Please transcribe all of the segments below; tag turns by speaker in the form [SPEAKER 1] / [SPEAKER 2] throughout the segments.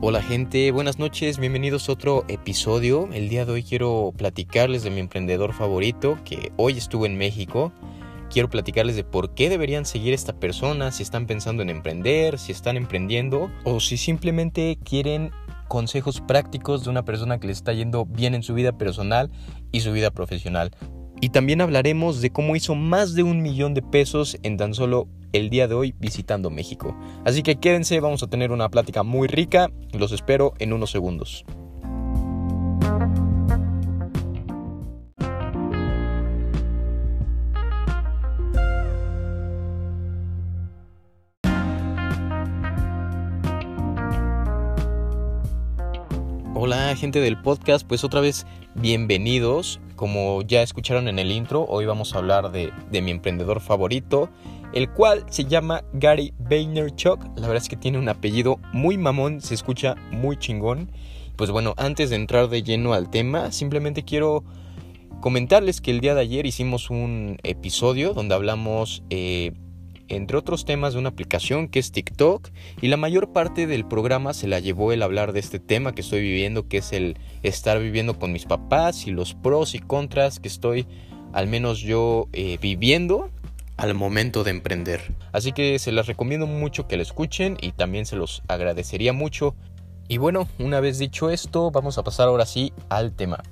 [SPEAKER 1] Hola gente, buenas noches, bienvenidos a otro episodio. El día de hoy quiero platicarles de mi emprendedor favorito que hoy estuvo en México. Quiero platicarles de por qué deberían seguir esta persona, si están pensando en emprender, si están emprendiendo o si simplemente quieren consejos prácticos de una persona que le está yendo bien en su vida personal y su vida profesional. Y también hablaremos de cómo hizo más de un millón de pesos en tan solo el día de hoy visitando México. Así que quédense, vamos a tener una plática muy rica. Los espero en unos segundos. Hola gente del podcast, pues otra vez bienvenidos. Como ya escucharon en el intro, hoy vamos a hablar de, mi emprendedor favorito, el cual se llama Gary Vaynerchuk. La verdad es que tiene un apellido muy mamón, se escucha muy chingón. Pues bueno, antes de entrar de lleno al tema, simplemente quiero comentarles que el día de ayer hicimos un episodio donde hablamos, eh, entre otros temas, de una aplicación que es TikTok. Y la mayor parte del programa se la llevó el hablar de este tema que estoy viviendo, que es el estar viviendo con mis papás y los pros y contras que estoy, al menos yo, eh, viviendo al momento de emprender. Así que se las recomiendo mucho que la escuchen y también se los agradecería mucho. Y bueno, una vez dicho esto, vamos a pasar ahora sí al tema.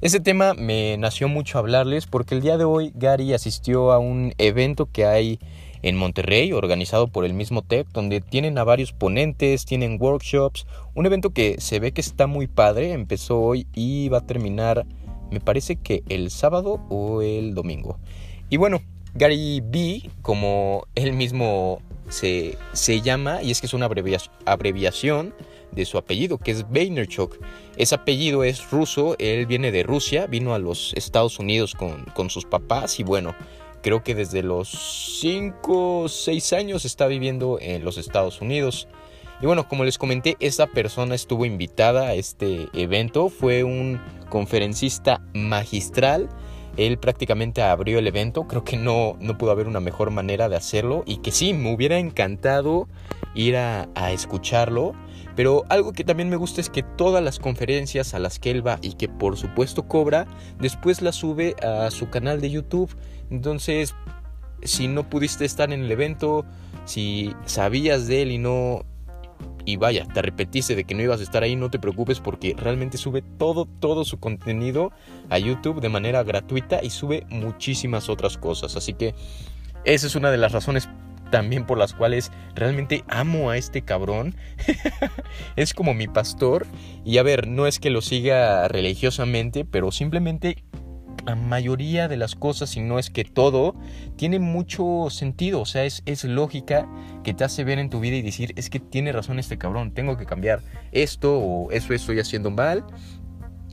[SPEAKER 1] Ese tema me nació mucho hablarles porque el día de hoy Gary asistió a un evento que hay en Monterrey, organizado por el mismo TEC, donde tienen a varios ponentes, tienen workshops, un evento que se ve que está muy padre, empezó hoy y va a terminar, me parece que el sábado o el domingo. Y bueno, Gary B, como él mismo se, se llama, y es que es una abreviación de su apellido, que es Vaynerchuk. Ese apellido es ruso, él viene de Rusia, vino a los Estados Unidos con, con sus papás y bueno, creo que desde los 5 o 6 años está viviendo en los Estados Unidos. Y bueno, como les comenté, esa persona estuvo invitada a este evento, fue un conferencista magistral él prácticamente abrió el evento, creo que no, no pudo haber una mejor manera de hacerlo y que sí, me hubiera encantado ir a escucharlo. Pero algo que también me gusta es que todas las conferencias a las que él va y que por supuesto cobra, después las sube a su canal de YouTube. Entonces, si no pudiste estar en el evento, si sabías de él y no y vaya, te repetiste de que no ibas a estar ahí, no te preocupes porque realmente sube todo, todo su contenido a YouTube de manera gratuita y sube muchísimas otras cosas. Así que esa es una de las razones también por las cuales realmente amo a este cabrón. es como mi pastor. Y a ver, no es que lo siga religiosamente, pero simplemente la mayoría de las cosas, si no es que todo, tiene mucho sentido. O sea, es, es lógica que te hace ver en tu vida y decir, es que tiene razón este cabrón, tengo que cambiar esto o eso estoy haciendo mal.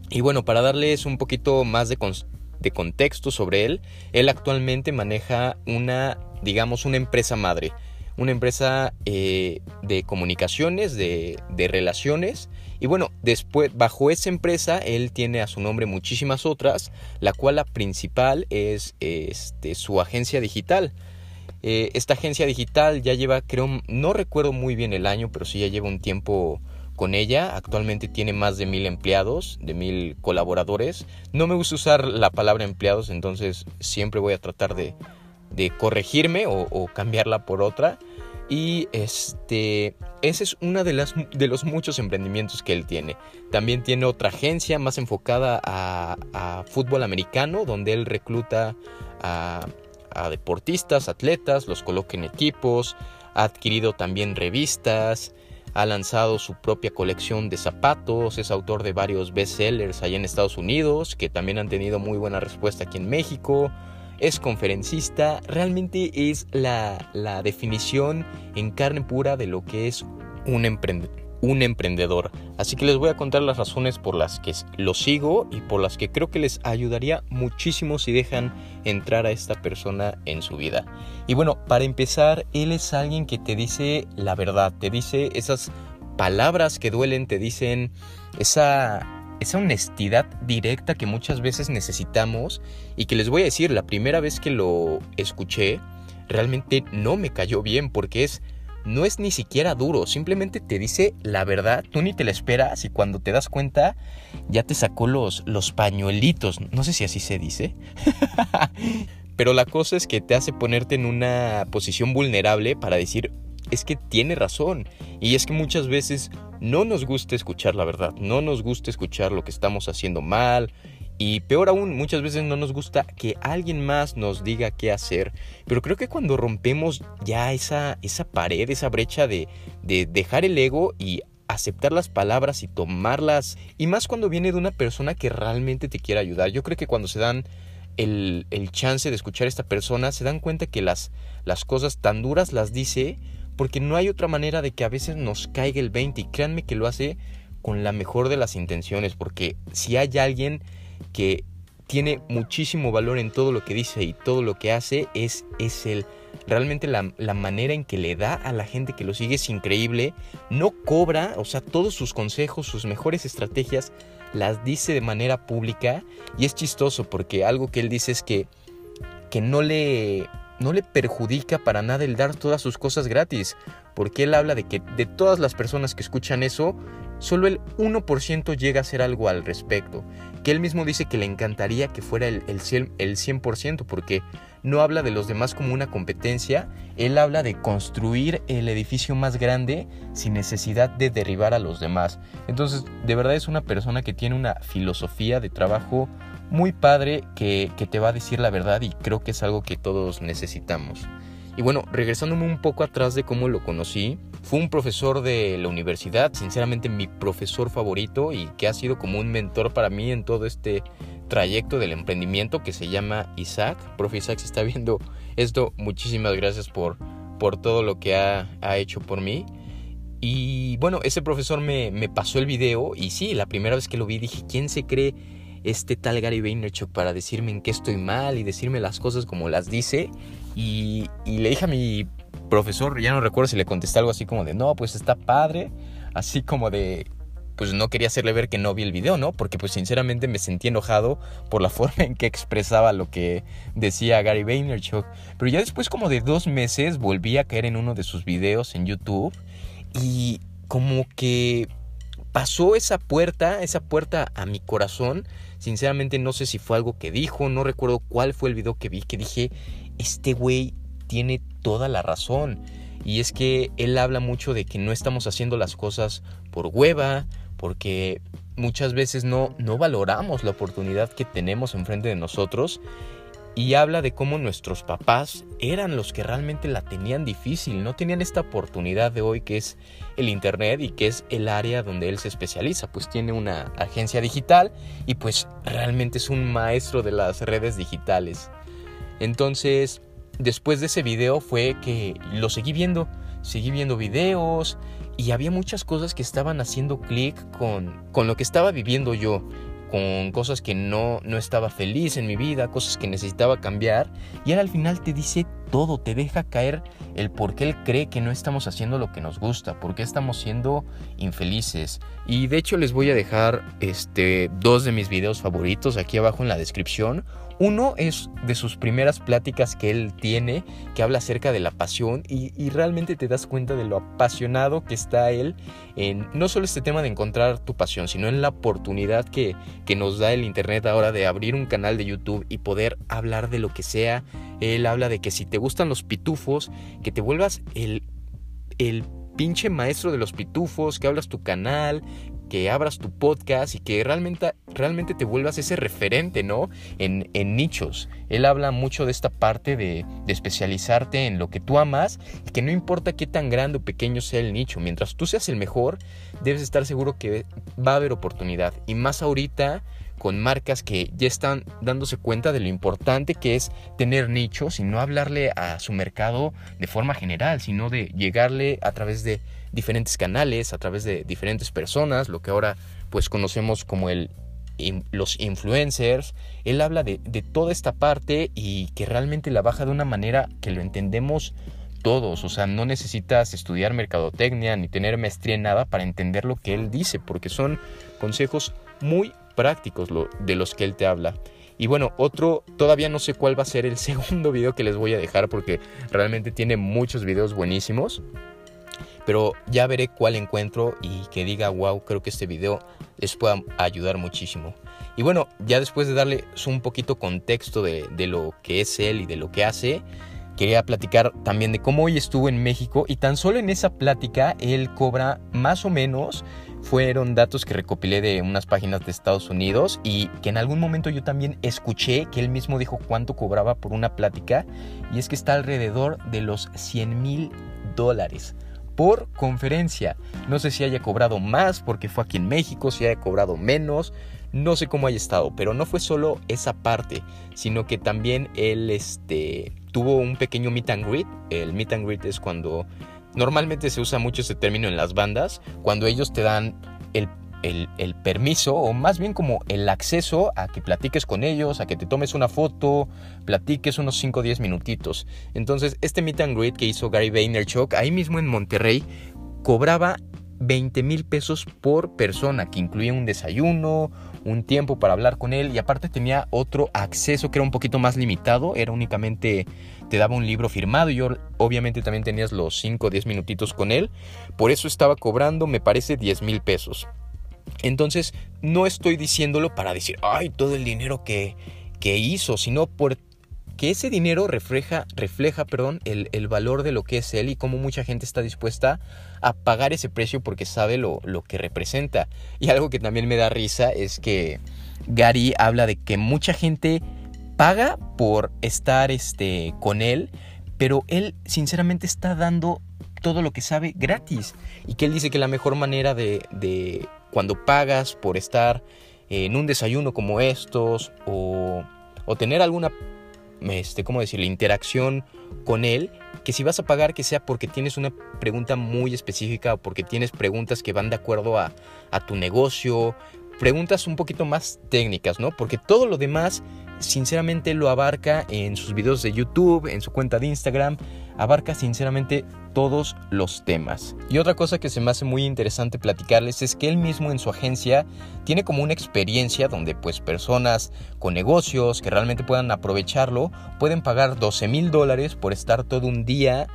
[SPEAKER 1] Y bueno, para darles un poquito más de, de contexto sobre él, él actualmente maneja una, digamos, una empresa madre una empresa eh, de comunicaciones, de, de, relaciones. Y bueno, después, bajo esa empresa, él tiene a su nombre muchísimas otras, la cual la principal es este, su agencia digital. Eh, esta agencia digital ya lleva, creo, no recuerdo muy bien el año, pero sí ya lleva un tiempo con ella. Actualmente tiene más de mil empleados, de mil colaboradores. No me gusta usar la palabra empleados, entonces siempre voy a tratar de, corregirme o, cambiarla por otra. Y este, ese es uno de, de los muchos emprendimientos que él tiene. También tiene otra agencia más enfocada a, fútbol americano, donde él recluta a, deportistas, atletas, los coloca en equipos, ha adquirido también revistas, ha lanzado su propia colección de zapatos, es autor de varios bestsellers allá en Estados Unidos, que también han tenido muy buena respuesta aquí en México es conferencista, realmente es la, definición en carne pura de lo que es un, un emprendedor. Así que les voy a contar las razones por las que lo sigo y por las que creo que les ayudaría muchísimo si dejan entrar a esta persona en su vida. Y bueno, para empezar, él es alguien que te dice la verdad, te dice esas palabras que duelen, te dicen esa esa honestidad directa que muchas veces necesitamos y que les voy a decir, la primera vez que lo escuché, realmente no me cayó bien porque es no es ni siquiera duro, simplemente te dice la verdad, tú ni te la esperas y cuando te das cuenta ya te sacó los, los pañuelitos, no sé si así se dice. Pero la cosa es que te hace ponerte en una posición vulnerable para decir, es que tiene razón. Y es que muchas veces no nos gusta escuchar la verdad, no nos gusta escuchar lo que estamos haciendo mal. Y peor aún, muchas veces no nos gusta que alguien más nos diga qué hacer. Pero creo que cuando rompemos ya esa, esa pared, esa brecha de, de dejar el ego y aceptar las palabras y tomarlas, y más cuando viene de una persona que realmente te quiere ayudar. Yo creo que cuando se dan el, el, chance de escuchar a esta persona, se dan cuenta que las, las cosas tan duras las dice porque no hay otra manera de que a veces nos caiga el 20 y créanme que lo hace con la mejor de las intenciones, porque si hay alguien que tiene muchísimo valor en todo lo que dice y todo lo que hace, es, es el realmente la, la, manera en que le da a la gente que lo sigue es increíble. No cobra, o sea, todos sus consejos, sus mejores estrategias las dice de manera pública y es chistoso porque algo que él dice es que, que no, le, no le perjudica para nada el dar todas sus cosas gratis, porque él habla de que de todas las personas que escuchan eso, solo el 1% llega a hacer algo al respecto, que él mismo dice que le encantaría que fuera el, el, 100%, el 100% porque no habla de los demás como una competencia, él habla de construir el edificio más grande sin necesidad de derribar a los demás. Entonces, de verdad es una persona que tiene una filosofía de trabajo muy padre que, que te va a decir la verdad y creo que es algo que todos necesitamos. Y bueno, regresándome un poco atrás de cómo lo conocí, fue un profesor de la universidad, sinceramente mi profesor favorito y que ha sido como un mentor para mí en todo este trayecto del emprendimiento que se llama Isaac. Profe Isaac, si está viendo esto, muchísimas gracias por, por todo lo que ha, ha hecho por mí. Y bueno, ese profesor me, me, pasó el video y sí, la primera vez que lo vi dije, ¿quién se cree este tal Gary Vaynerchuk para decirme en qué estoy mal y decirme las cosas como las dice? Y, y le dije a mi profesor, ya no recuerdo si le contesté algo así como de, no, pues está padre, así como de, pues no quería hacerle ver que no vi el video, ¿no? Porque pues sinceramente me sentí enojado por la forma en que expresaba lo que decía Gary Vaynerchuk. Pero ya después como de dos meses volví a caer en uno de sus videos en YouTube y como que pasó esa puerta, esa puerta a mi corazón. Sinceramente no sé si fue algo que dijo, no recuerdo cuál fue el video que vi, que dije, este güey tiene toda la razón. Y es que él habla mucho de que no estamos haciendo las cosas por hueva, porque muchas veces no, no valoramos la oportunidad que tenemos enfrente de nosotros y habla de cómo nuestros papás eran los que realmente la tenían difícil, no tenían esta oportunidad de hoy que es el Internet y que es el área donde él se especializa, pues tiene una agencia digital y pues realmente es un maestro de las redes digitales. Entonces, después de ese video fue que lo seguí viendo, seguí viendo videos, y había muchas cosas que estaban haciendo clic con, con lo que estaba viviendo yo, con cosas que no, no estaba feliz en mi vida, cosas que necesitaba cambiar. Y él al final te dice todo, te deja caer el por qué él cree que no estamos haciendo lo que nos gusta, por qué estamos siendo infelices. Y de hecho les voy a dejar este, dos de mis videos favoritos aquí abajo en la descripción. Uno es de sus primeras pláticas que él tiene, que habla acerca de la pasión y, realmente te das cuenta de lo apasionado que está él en no solo este tema de encontrar tu pasión, sino en la oportunidad que, que nos da el Internet ahora de abrir un canal de YouTube y poder hablar de lo que sea. Él habla de que si te gustan los pitufos, que te vuelvas el, el pinche maestro de los pitufos, que hablas tu canal, que abras tu podcast y que realmente, realmente te vuelvas ese referente, ¿no? En, nichos. Él habla mucho de esta parte de, de, especializarte en lo que tú amas y que no importa qué tan grande o pequeño sea el nicho, mientras tú seas el mejor, debes estar seguro que va a haber oportunidad. Y más ahorita con marcas que ya están dándose cuenta de lo importante que es tener nichos y no hablarle a su mercado de forma general, sino de llegarle a través de diferentes canales, a través de diferentes personas, lo que ahora pues conocemos como el los influencers, él habla de, de toda esta parte y que realmente la baja de una manera que lo entendemos todos, o sea, no necesitas estudiar mercadotecnia ni tener maestría en nada para entender lo que él dice, porque son consejos muy prácticos de los que él te habla. Y bueno, otro, todavía no sé cuál va a ser el segundo video que les voy a dejar porque realmente tiene muchos videos buenísimos. pero ya veré cuál encuentro y que diga, wow, creo que este video les pueda ayudar muchísimo. Y bueno, ya después de darles un poquito contexto de, de lo que es él y de lo que hace, quería platicar también de cómo hoy estuvo en México y tan solo en esa plática él cobra más o menos fueron datos que recopilé de unas páginas de Estados Unidos y que en algún momento yo también escuché que él mismo dijo cuánto cobraba por una plática y es que está alrededor de los 100 mil dólares por conferencia. No sé si haya cobrado más porque fue aquí en México, si haya cobrado menos, no sé cómo haya estado, pero no fue solo esa parte, sino que también él este, tuvo un pequeño meet and greet. El meet and greet es cuando Normalmente se usa mucho ese término en las bandas, cuando ellos te dan el, permiso, o más bien como el acceso a que platiques con ellos, a que te tomes una foto, platiques unos 5 o 10 minutitos. Entonces, este meet and greet que hizo Gary Vaynerchuk, ahí mismo en Monterrey, cobraba 20 mil pesos por persona, que incluía un desayuno, un tiempo para hablar con él y aparte tenía otro acceso que era un poquito más limitado, era únicamente te daba un libro firmado y yo, obviamente también tenías los 5 o 10 minutitos con él, por eso estaba cobrando me parece 10 mil pesos. Entonces no estoy diciéndolo para decir, ay, todo el dinero que, que hizo, sino por que ese dinero refleja, refleja perdón, el, el, valor de lo que es él y cómo mucha gente está dispuesta a pagar ese precio porque sabe lo, lo que representa. Y algo que también me da risa es que Gary habla de que mucha gente paga por estar este, con él, pero él sinceramente está dando todo lo que sabe gratis. Y que él dice que la mejor manera de, de cuando pagas por estar en un desayuno como estos o, o tener alguna este, ¿cómo decirlo?, interacción con él, que si vas a pagar que sea porque tienes una pregunta muy específica o porque tienes preguntas que van de acuerdo a, a tu negocio, preguntas un poquito más técnicas, ¿no? Porque todo lo demás, sinceramente, lo abarca en sus videos de YouTube, en su cuenta de Instagram, abarca sinceramente todos los temas. Y otra cosa que se me hace muy interesante platicarles es que él mismo en su agencia tiene como una experiencia donde pues personas con negocios que realmente puedan aprovecharlo pueden pagar 12 mil dólares por estar todo un día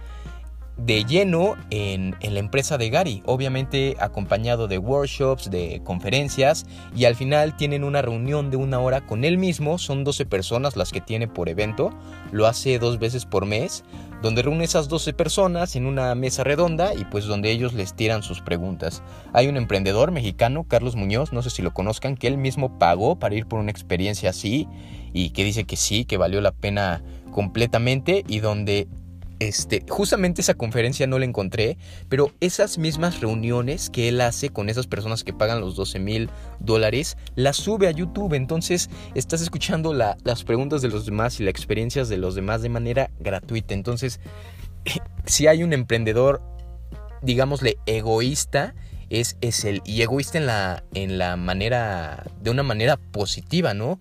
[SPEAKER 1] de lleno en, la empresa de Gary, obviamente acompañado de workshops, de conferencias y al final tienen una reunión de una hora con él mismo, son 12 personas las que tiene por evento, lo hace dos veces por mes, donde reúne esas 12 personas en una mesa redonda y pues donde ellos les tiran sus preguntas. Hay un emprendedor mexicano, Carlos Muñoz, no sé si lo conozcan, que él mismo pagó para ir por una experiencia así y que dice que sí, que valió la pena completamente y donde este, justamente esa conferencia no la encontré, pero esas mismas reuniones que él hace con esas personas que pagan los 12 mil dólares, las sube a YouTube. Entonces estás escuchando las preguntas de los demás y las experiencias de los demás de manera gratuita. Entonces, si hay un emprendedor, digámosle, egoísta, es, es el, y egoísta en la, en la manera, de una manera positiva, ¿no?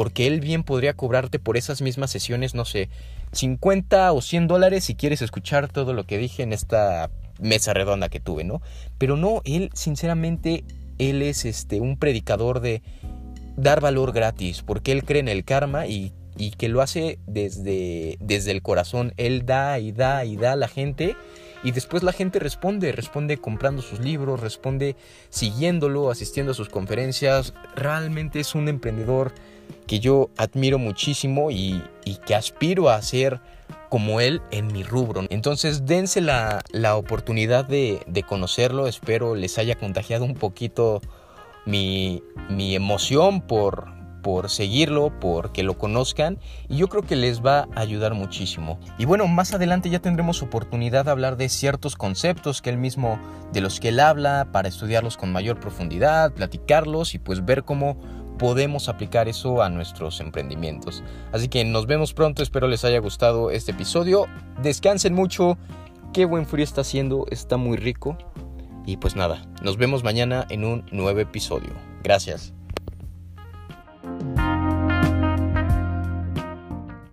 [SPEAKER 1] Porque él bien podría cobrarte por esas mismas sesiones, no sé, 50 o 100 dólares si quieres escuchar todo lo que dije en esta mesa redonda que tuve, ¿no? Pero no, él sinceramente, él es este, un predicador de dar valor gratis, porque él cree en el karma y, y que lo hace desde, desde el corazón. Él da y da y da a la gente y después la gente responde, responde comprando sus libros, responde siguiéndolo, asistiendo a sus conferencias. Realmente es un emprendedor que yo admiro muchísimo y, que aspiro a ser como él en mi rubro. Entonces dense la, oportunidad de, conocerlo, espero les haya contagiado un poquito mi, mi emoción por, por seguirlo, por que lo conozcan y yo creo que les va a ayudar muchísimo. Y bueno, más adelante ya tendremos oportunidad de hablar de ciertos conceptos que él mismo, de los que él habla, para estudiarlos con mayor profundidad, platicarlos y pues ver cómo podemos aplicar eso a nuestros emprendimientos. Así que nos vemos pronto, espero les haya gustado este episodio. Descansen mucho, qué buen frío está haciendo, está muy rico. Y pues nada, nos vemos mañana en un nuevo episodio. Gracias.